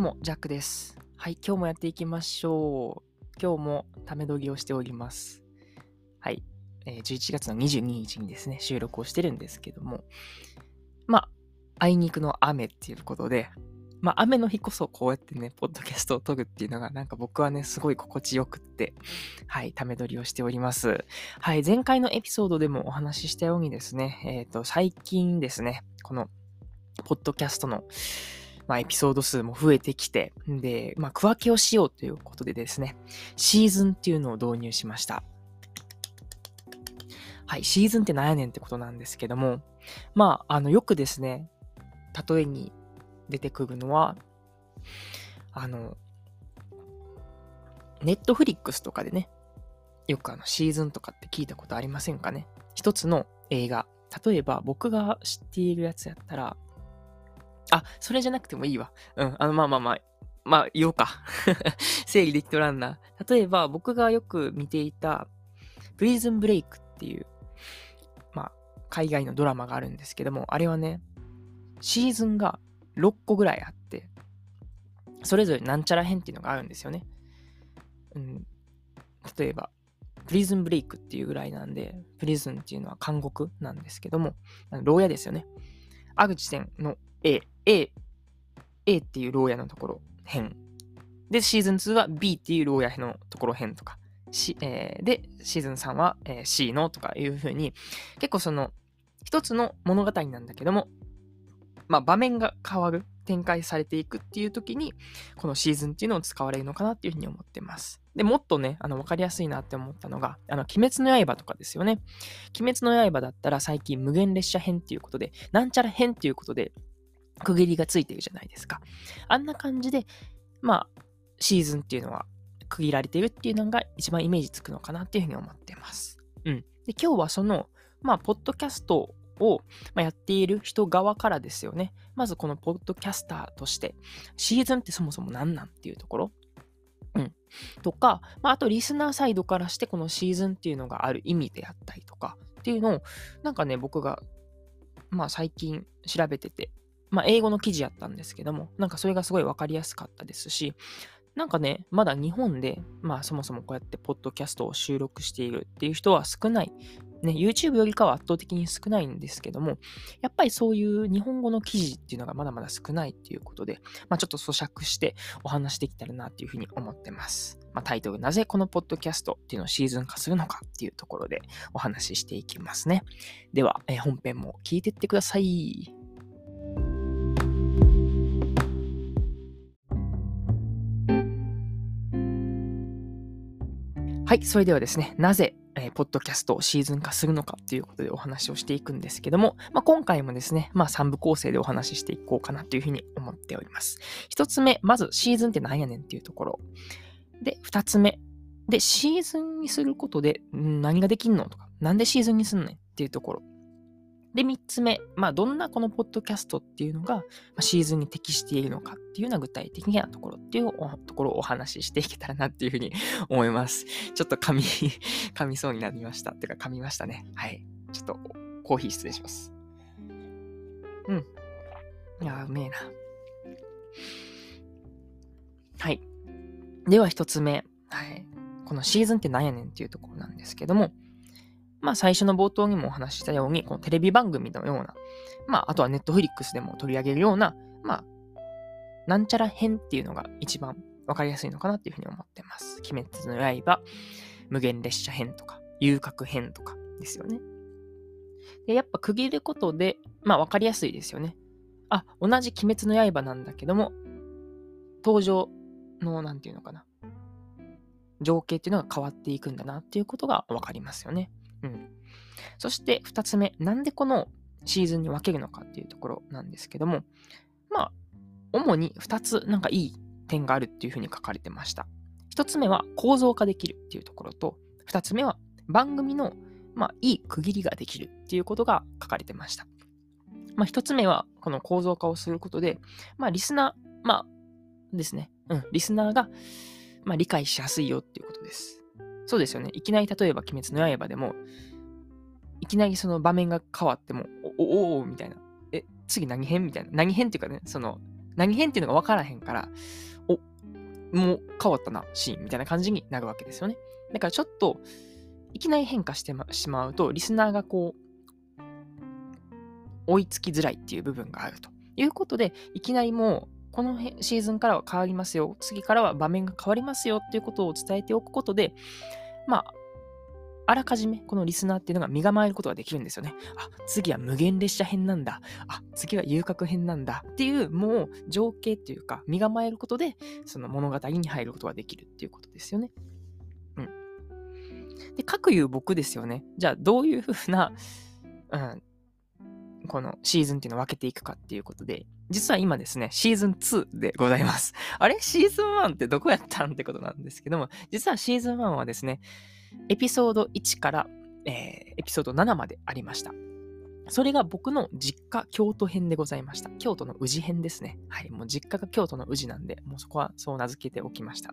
うも、ジャックです。はい、今日もやっていきましょう。今日もため撮りをしております。はい、えー11月の22日にですね、収録をしてるんですけども、まあ、あいにくの雨っていうことで、まあ、雨の日こそこうやってね、ポッドキャストを撮るっていうのが、なんか僕はね、すごい心地よくって、はい、ため撮りをしております。はい、前回のエピソードでもお話ししたようにですね、えっ、と、最近ですね、この、ポッドキャストの、まあ、エピソード数も増えてきて、で、まあ、区分けをしようということでですね、シーズンっていうのを導入しました。はい、シーズンって何やねんってことなんですけども、まあ、あの、よくですね、例えに出てくるのは、あの、ネットフリックスとかでね、よくあの、シーズンとかって聞いたことありませんかね？一つの映画。例えば、僕が知っているやつやったら、あ、それじゃなくてもいいわ。うん、あの、まあまあまあ、まあ、言おうか。整理できとらんな。例えば、僕がよく見ていた、プリズンブレイクっていう、まあ、海外のドラマがあるんですけども、あれはね、シーズンが6個ぐらいあって、それぞれなんちゃら編っていうのがあるんですよね。うん、例えば、プリズンブレイクっていうぐらいなんで、プリズンっていうのは監獄なんですけども、牢屋ですよね。ある地点の A、A、A っていう牢屋のところ編。で、シーズン2は B っていう牢屋のところ編とか。しえーで、シーズン3は、えー C のとかいう風に、結構その、一つの物語なんだけども、まあ場面が変わる、展開されていくっていう時に、このシーズンっていうのを使われるのかなっていうふうに思ってます。で、もっとね、あの、わかりやすいなって思ったのが、あの、鬼滅の刃とかですよね。鬼滅の刃だったら最近無限列車編っていうことで、なんちゃら編っていうことで、区切りがついてるじゃないですか。あんな感じで、まあ、シーズンっていうのは区切られてるっていうのが一番イメージつくのかなっていうふうに思ってます。うん。で、今日はその、まあ、ポッドキャストをまあやっている人側からですよね。まずこのポッドキャスターとして、シーズンってそもそも何なんっていうところ。うん。とか、まあ、あとリスナーサイドからしてこのシーズンっていうのがある意味であったりとかっていうのを、なんかね、僕が、まあ最近調べてて、まあ、英語の記事やったんですけども、なんかそれがすごいわかりやすかったですし、なんかね、まだ日本で、まあそもそもこうやってポッドキャストを収録しているっていう人は少ない。ね、YouTube よりかは圧倒的に少ないんですけども、やっぱりそういう日本語の記事っていうのがまだまだ少ないっていうことで、まあちょっと咀嚼してお話できたらなっていうふうに思ってます。まあタイトル、なぜこのポッドキャストっていうのをシーズン化するのかっていうところでお話ししていきますね。では、え本編も聞いてってください。はい、それではですね、なぜ、えーポッドキャストをシーズン化するのかっていうことでお話をしていくんですけども、まあ、今回もですね、まあ、3部構成でお話ししていこうかなというふうに思っております。1つ目、まずシーズンって何やねんっていうところ。で、2つ目。で、シーズンにすることで何ができんのとか、なんでシーズンにすんねんっていうところ。で、三つ目、まあ、どんなこのポッドキャストっていうのが、まシーズンに適しているのかっていうような具体的なところっていうところをお話ししていけたらなっていうふうに 思います。ちょっと噛み、噛みそうになりました。ってか噛みましたね。はい。ちょっとコーヒー失礼します。うん。いや、うめえな。はい。では一つ目。はい。このシーズンって何やねんっていうところなんですけども、まあ最初の冒頭にもお話ししたように、このテレビ番組のような、まああとはネットフリックスでも取り上げるような、まあ、なんちゃら編っていうのが一番わかりやすいのかなっていうふうに思ってます。鬼滅の刃、無限列車編とか、遊郭編とかですよね。で、やっぱ区切ることで、まあわかりやすいですよね。あ、同じ鬼滅の刃なんだけども、登場の、なんていうのかな。情景っていうのが変わっていくんだなっていうことがわかりますよね。うん。そして二つ目、なんでこのシーズンに分けるのかっていうところなんですけども、まあ、主に二つなんかいい点があるっていうふうに書かれてました。一つ目は構造化できるっていうところと、二つ目は番組の、まあ、いい区切りができるっていうことが書かれてました。まあ、一つ目はこの構造化をすることで、まあ、リスナー、まあ、ですね。うん、リスナーが、まあ、理解しやすいよっていうことです。そうですよね。いきなり例えば鬼滅の刃でも、いきなりその場面が変わっても、お、お、お、みたいな。え、次何編みたいな。何編っていうかね、その、何変っていうのが分からへんから、お、もう変わったな、シーンみたいな感じになるわけですよね。だからちょっと、いきなり変化してしまうと、リスナーがこう、追いつきづらいっていう部分があるということで、いきなりもう、このシーズンからは変わりますよ、次からは場面が変わりますよっていうことを伝えておくことで、まあ、あらかじめこのリスナーっていうのが身構えることができるんですよね。あ、次は無限列車編なんだ。あ、次は遊郭編なんだ。っていう、もう情景っていうか、身構えることで、その物語に入ることができるっていうことですよね。うん。で、各言う僕ですよね。じゃあ、どういうふうな、うん、このシーズンっていうのを分けていくかっていうことで、実は今ですね、シーズン2でございます。あれ？シーズン1ってどこやったんってことなんですけども、実はシーズン1はですね、エピソード1から、えー、エピソード7までありました。それが僕の実家京都編でございました。京都の宇治編ですね。はい。もう実家が京都の宇治なんで、もうそこはそう名付けておきました。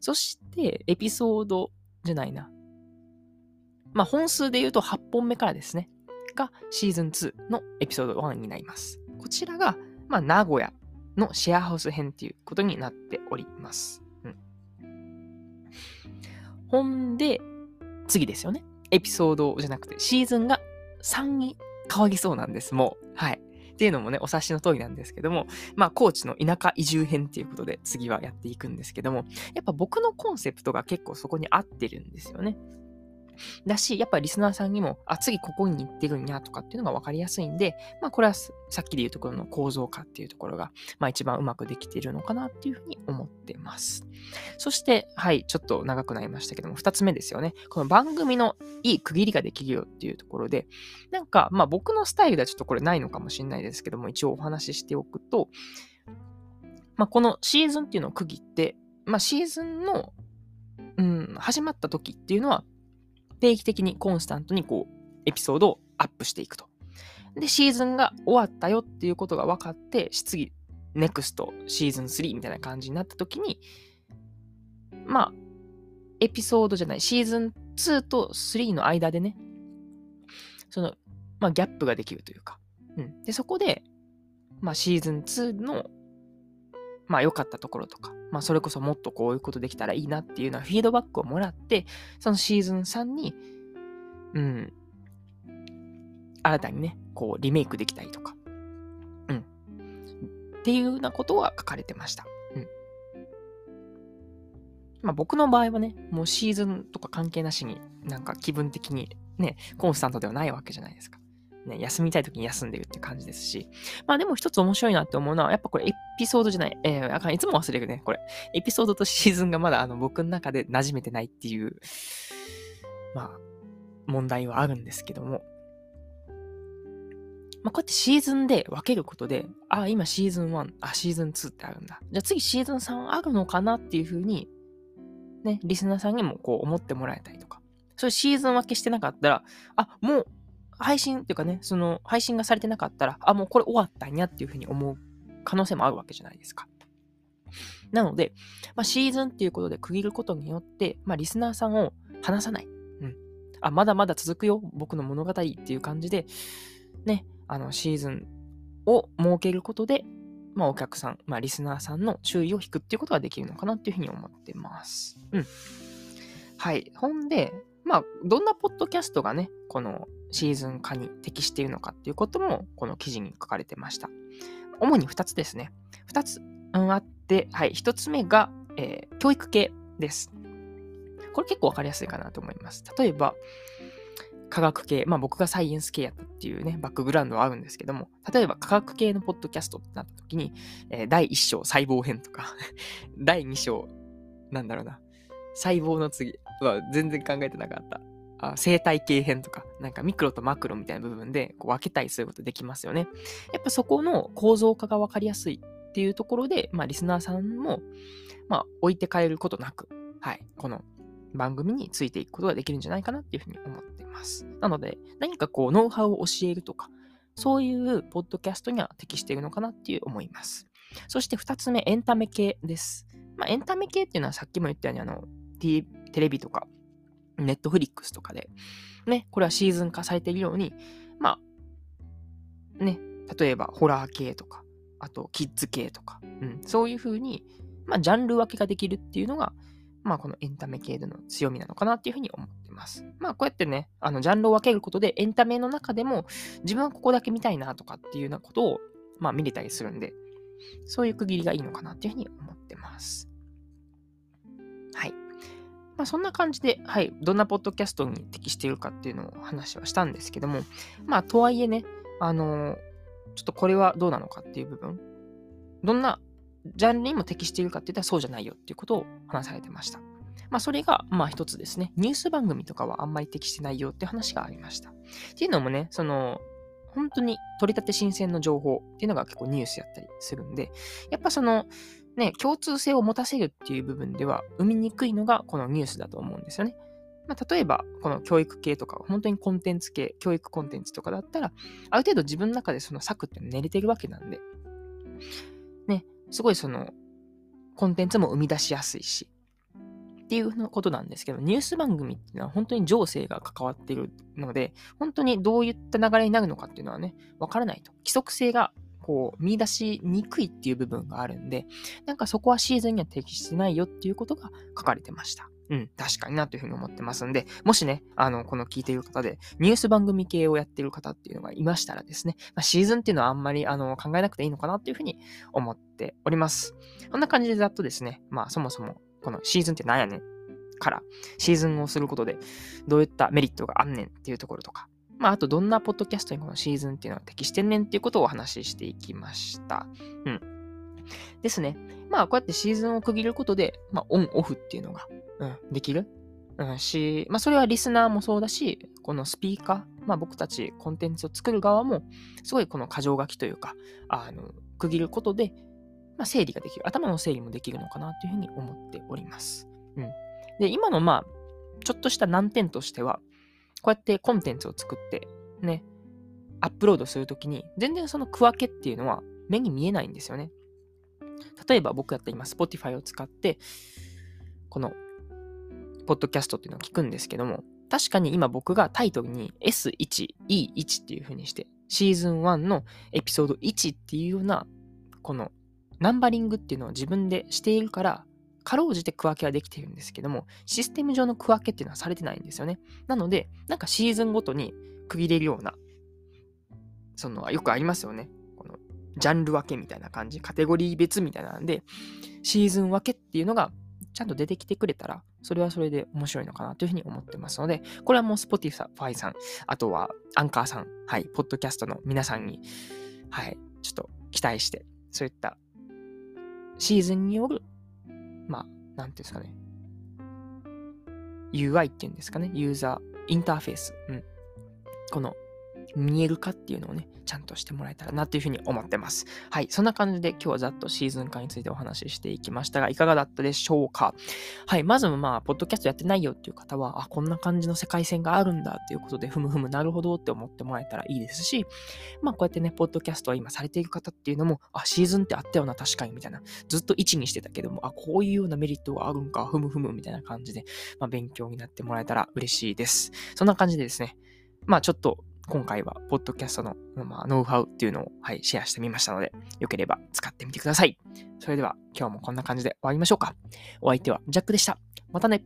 そして、エピソードじゃないな。まあ、本数で言うと8本目からですね。がシーズン2のエピソード1になります。こちらが、まあ、名古屋のシェアハウス編っていうことになっております。うんほんで、次ですよね。エピソードじゃなくて、シーズンが3に変わりそうなんです、もう。はい。っていうのもね、お察しの通りなんですけども、まあ、高知の田舎移住編っていうことで次はやっていくんですけども、やっぱ僕のコンセプトが結構そこに合ってるんですよね。だし、やっぱりリスナーさんにも、あ、次ここに行ってるんやとかっていうのが分かりやすいんで、まあこれはさっきで言うところの構造化っていうところが、まあ一番うまくできているのかなっていうふうに思ってます。そして、はい、ちょっと長くなりましたけども、二つ目ですよね。この番組のいい区切りができるよっていうところで、なんか、まあ僕のスタイルではちょっとこれないのかもしれないですけども、一応お話ししておくと、まあこのシーズンっていうのを区切って、まあシーズンのうん、始まった時っていうのは、定期的にコンスタントにこう、エピソードをアップしていくと。で、シーズンが終わったよっていうことが分かって、次、ネクストシーズン3みたいな感じになった時に、まあ、エピソードじゃない、シーズン2と3の間でね、その、まあ、ギャップができるというか、うん。で、そこで、まあ、シーズン2の、まあ、良かったところとか、まあ、それこそもっとこういうことできたらいいなっていうようなフィードバックをもらって、そのシーズン3に、うん、新たにね、こう、リメイクできたりとか、うん。っていうようなことは書かれてました。うん。まあ、僕の場合はね、もうシーズンとか関係なしに、なんか気分的にね、コンスタントではないわけじゃないですか。ね、休みたい時に休んでるって感じですし。まあでも一つ面白いなって思うのは、やっぱこれエピソードじゃない、えー、あかん、いつも忘れるね、これ。エピソードとシーズンがまだあの僕の中で馴染めてないっていう、まあ、問題はあるんですけども。まあ、こうやってシーズンで分けることで、あ、今シーズン1、あ、シーズン2ってあるんだ。じゃあ次シーズン3あるのかなっていうふうに、ね、リスナーさんにもこう思ってもらえたりとか。そういうシーズン分けしてなかったら、あ、もう配信っていうかね、その配信がされてなかったら、あ、もうこれ終わったんやっていうふうに思う可能性もあるわけじゃないですか。なので、まあ、シーズンっていうことで区切ることによって、まあ、リスナーさんを話さない。うん。あ、まだまだ続くよ、僕の物語っていう感じで、ね、あの、シーズンを設けることで、まあ、お客さん、まあ、リスナーさんの注意を引くっていうことができるのかなっていうふうに思ってます。うん。はい。ほんで、まあ、どんなポッドキャストがね、このシーズン化に適しているのかっていうことも、この記事に書かれてました。主に2つですね。2つ、うん、あって、はい、1つ目が、えー、教育系です。これ結構わかりやすいかなと思います。例えば、科学系、まあ僕がサイエンス系やったっていうね、バックグラウンドはあるんですけども、例えば科学系のポッドキャストってなった時に、えー、第1章細胞編とか 第2章、なんだろうな、細胞の次は全然考えてなかった。あ生態系編とか、なんかミクロとマクロみたいな部分でこう分けたりすることできますよね。やっぱそこの構造化が分かりやすいっていうところで、まあリスナーさんも、まあ置いてかれることなく、はい、この番組についていくことができるんじゃないかなっていうふうに思ってます。なので、何かこう、ノウハウを教えるとか、そういうポッドキャストには適しているのかなっていう思います。そして二つ目、エンタメ系です。まあ、エンタメ系っていうのはさっきも言ったように、あの、テレビとか、ネットフリックスとかで、ね、これはシーズン化されているように、まあ、ね、例えばホラー系とか、あとキッズ系とか、うん、そういう風に、まあ、ジャンル分けができるっていうのが、まあ、このエンタメ系での強みなのかなっていうふうに思ってます。まあ、こうやってね、あの、ジャンルを分けることで、エンタメの中でも、自分はここだけ見たいなとかっていうようなことを、まあ、見れたりするんで、そういう区切りがいいのかなっていうふうに思ってます。はい。まあ、そんな感じで、はい、どんなポッドキャストに適しているかっていうのを話はしたんですけども、まあ、とはいえね、あのー、ちょっとこれはどうなのかっていう部分、どんなジャンルにも適しているかって言ったらそうじゃないよっていうことを話されてました。まあ、それが、まあ一つですね。ニュース番組とかはあんまり適してないよって話がありました。っていうのもね、その、本当に取り立て新鮮の情報っていうのが結構ニュースやったりするんで、やっぱその、ね、共通性を持たせるっていう部分では生みにくいのがこのニュースだと思うんですよね。まあ、例えば、この教育系とか、本当にコンテンツ系、教育コンテンツとかだったら、ある程度自分の中でその策って練れてるわけなんで、ね、すごいその、コンテンツも生み出しやすいし、っていうことなんですけど、ニュース番組っていうのは本当に情勢が関わっているので、本当にどういった流れになるのかっていうのはね、わからないと。規則性がこう見出しにくいっていう部分があるんで、なんかそこはシーズンには適してないよっていうことが書かれてました。うん、確かになというふうに思ってますんで、もしね、あの、この聞いている方で、ニュース番組系をやっている方っていうのがいましたらですね、まあ、シーズンっていうのはあんまりあの考えなくていいのかなっていうふうに思っております。こんな感じでざっとですね、まあそもそもこのシーズンって何やねんから、シーズンをすることでどういったメリットがあんねんっていうところとか、まあ、あとどんなポッドキャストにこのシーズンっていうのは適してんねんっていうことをお話ししていきました。うん。ですね。まあ、こうやってシーズンを区切ることで、まあ、オン、オフっていうのが、うん、できる。うん、し、まあ、それはリスナーもそうだし、このスピーカー、まあ、僕たちコンテンツを作る側も、すごいこの箇条書きというか、あの、区切ることで、まあ、整理ができる。頭の整理もできるのかなというふうに思っております。うん。で、今の、まあ、ちょっとした難点としては、こうやってコンテンツを作って、ね、アップロードするときに、全然その区分けっていうのは目に見えないんですよね。例えば僕やったら今 Spotify を使って、この、ポッドキャストっていうのを聞くんですけども、確かに今僕がタイトルに S1、E1 っていう風にして、シーズン1のエピソード1っていうような、このナンバリングっていうのを自分でしているから、かろうじて区分けはできているんですけども、システム上の区分けっていうのはされてないんですよね。なので、なんかシーズンごとに区切れるような、その、よくありますよね。このジャンル分けみたいな感じ、カテゴリー別みたいなんで、シーズン分けっていうのがちゃんと出てきてくれたら、それはそれで面白いのかなというふうに思ってますので、これはもう Spotify さん、あとはアンカーさん、はい、ポッドキャストの皆さんに、はい、ちょっと期待して、そういったシーズンによる、まあ、なんていうんですかね、UI っていうんですかね、ユーザーインターフェース、うん。この見えるかっていうのをね、ちゃんとしてもらえたらなというふうに思ってます。はい。そんな感じで今日はざっとシーズン化についてお話ししていきましたが、いかがだったでしょうか？はい。まずまあ、ポッドキャストやってないよっていう方は、あ、こんな感じの世界線があるんだっていうことで、ふむふむなるほどって思ってもらえたらいいですし、まあ、こうやってね、ポッドキャストは今されている方っていうのも、あ、シーズンってあったよな、確かに、みたいな。ずっと1にしてたけども、あ、こういうようなメリットがあるんか、ふむふむ、みたいな感じで、まあ、勉強になってもらえたら嬉しいです。そんな感じでですね、まあちょっと今回は、ポッドキャストの、まあ、ノウハウっていうのを、はい、シェアしてみましたので、よければ使ってみてください。それでは、今日もこんな感じで終わりましょうか。お相手はジャックでした。またね。